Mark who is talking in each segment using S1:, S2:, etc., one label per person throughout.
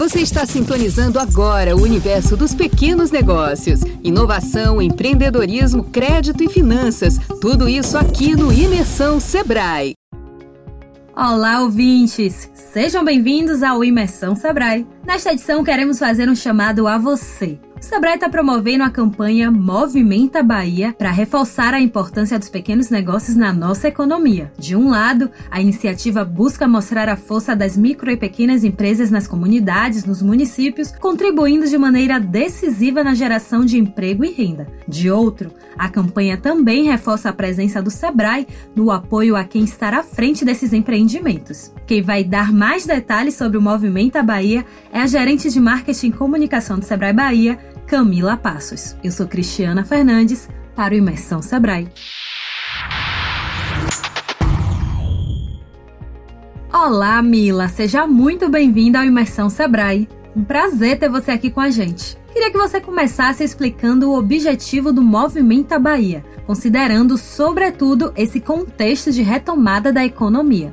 S1: Você está sintonizando agora o universo dos pequenos negócios. Inovação, empreendedorismo, crédito e finanças. Tudo isso aqui no Imersão Sebrae.
S2: Olá, ouvintes! Sejam bem-vindos ao Imersão Sebrae. Nesta edição, queremos fazer um chamado a você o Sebrae está promovendo a campanha Movimenta Bahia para reforçar a importância dos pequenos negócios na nossa economia. De um lado, a iniciativa busca mostrar a força das micro e pequenas empresas nas comunidades, nos municípios, contribuindo de maneira decisiva na geração de emprego e renda. De outro, a campanha também reforça a presença do Sebrae no apoio a quem está à frente desses empreendimentos. Quem vai dar mais detalhes sobre o Movimenta Bahia é a gerente de marketing e comunicação do Sebrae Bahia, Camila Passos. Eu sou Cristiana Fernandes para o Imersão Sebrae. Olá, Mila, seja muito bem-vinda ao Imersão Sebrae. Um prazer ter você aqui com a gente. Queria que você começasse explicando o objetivo do Movimento Bahia, considerando, sobretudo, esse contexto de retomada da economia.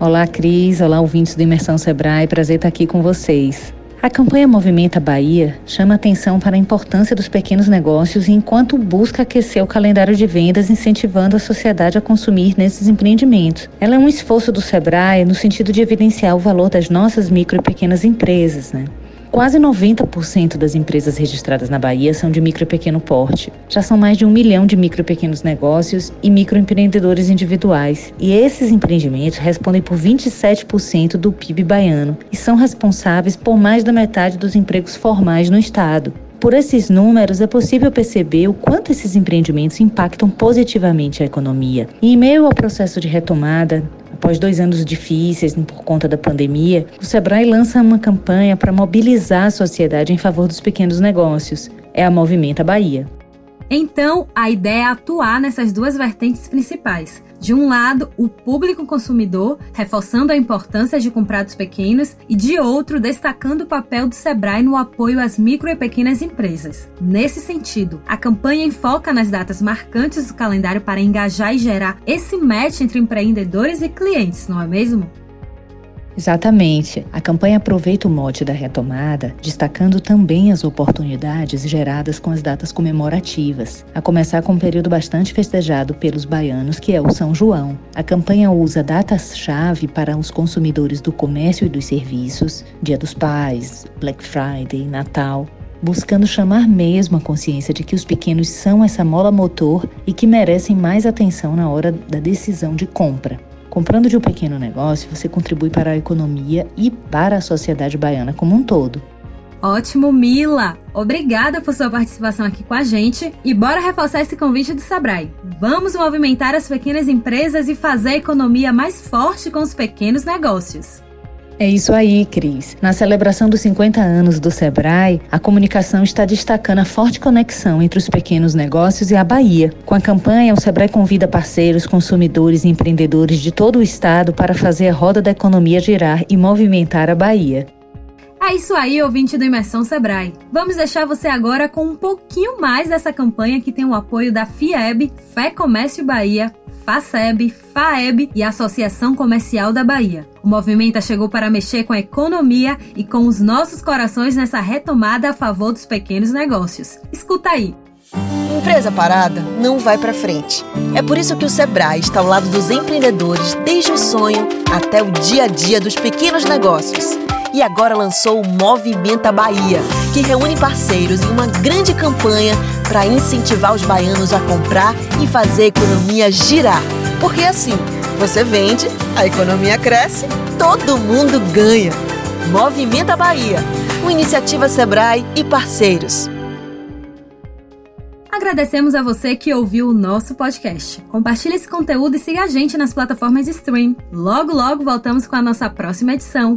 S3: Olá, Cris. Olá, ouvintes do Imersão Sebrae. Prazer estar aqui com vocês. A campanha Movimenta Bahia chama atenção para a importância dos pequenos negócios enquanto busca aquecer o calendário de vendas, incentivando a sociedade a consumir nesses empreendimentos. Ela é um esforço do Sebrae no sentido de evidenciar o valor das nossas micro e pequenas empresas, né? Quase 90% das empresas registradas na Bahia são de micro e pequeno porte. Já são mais de um milhão de micro e pequenos negócios e microempreendedores individuais. E esses empreendimentos respondem por 27% do PIB baiano e são responsáveis por mais da metade dos empregos formais no estado. Por esses números, é possível perceber o quanto esses empreendimentos impactam positivamente a economia. E em meio ao processo de retomada, Após dois anos difíceis por conta da pandemia, o Sebrae lança uma campanha para mobilizar a sociedade em favor dos pequenos negócios. É a Movimenta Bahia.
S2: Então, a ideia é atuar nessas duas vertentes principais. De um lado, o público consumidor, reforçando a importância de comprar dos pequenos, e de outro, destacando o papel do Sebrae no apoio às micro e pequenas empresas. Nesse sentido, a campanha enfoca nas datas marcantes do calendário para engajar e gerar esse match entre empreendedores e clientes, não é mesmo?
S3: Exatamente. A campanha aproveita o mote da retomada, destacando também as oportunidades geradas com as datas comemorativas, a começar com um período bastante festejado pelos baianos, que é o São João. A campanha usa datas-chave para os consumidores do comércio e dos serviços, Dia dos Pais, Black Friday, Natal, buscando chamar mesmo a consciência de que os pequenos são essa mola motor e que merecem mais atenção na hora da decisão de compra. Comprando de um pequeno negócio, você contribui para a economia e para a sociedade baiana como um todo.
S2: Ótimo, Mila! Obrigada por sua participação aqui com a gente e bora reforçar esse convite do Sebrae. Vamos movimentar as pequenas empresas e fazer a economia mais forte com os pequenos negócios.
S3: É isso aí, Cris. Na celebração dos 50 anos do Sebrae, a comunicação está destacando a forte conexão entre os pequenos negócios e a Bahia. Com a campanha, o Sebrae convida parceiros, consumidores e empreendedores de todo o estado para fazer a roda da economia girar e movimentar a Bahia.
S2: É isso aí, ouvinte do Imersão Sebrae. Vamos deixar você agora com um pouquinho mais dessa campanha que tem o apoio da FIEB, Fé Comércio Bahia, FACEB, FAEB e Associação Comercial da Bahia. O movimento chegou para mexer com a economia e com os nossos corações nessa retomada a favor dos pequenos negócios. Escuta aí.
S4: Empresa parada não vai para frente. É por isso que o Sebrae está ao lado dos empreendedores desde o sonho até o dia a dia dos pequenos negócios. E agora lançou o Movimenta Bahia, que reúne parceiros em uma grande campanha para incentivar os baianos a comprar e fazer a economia girar. Porque assim, você vende, a economia cresce, todo mundo ganha. Movimenta Bahia, uma iniciativa Sebrae e parceiros.
S2: Agradecemos a você que ouviu o nosso podcast. Compartilhe esse conteúdo e siga a gente nas plataformas de stream. Logo, logo voltamos com a nossa próxima edição.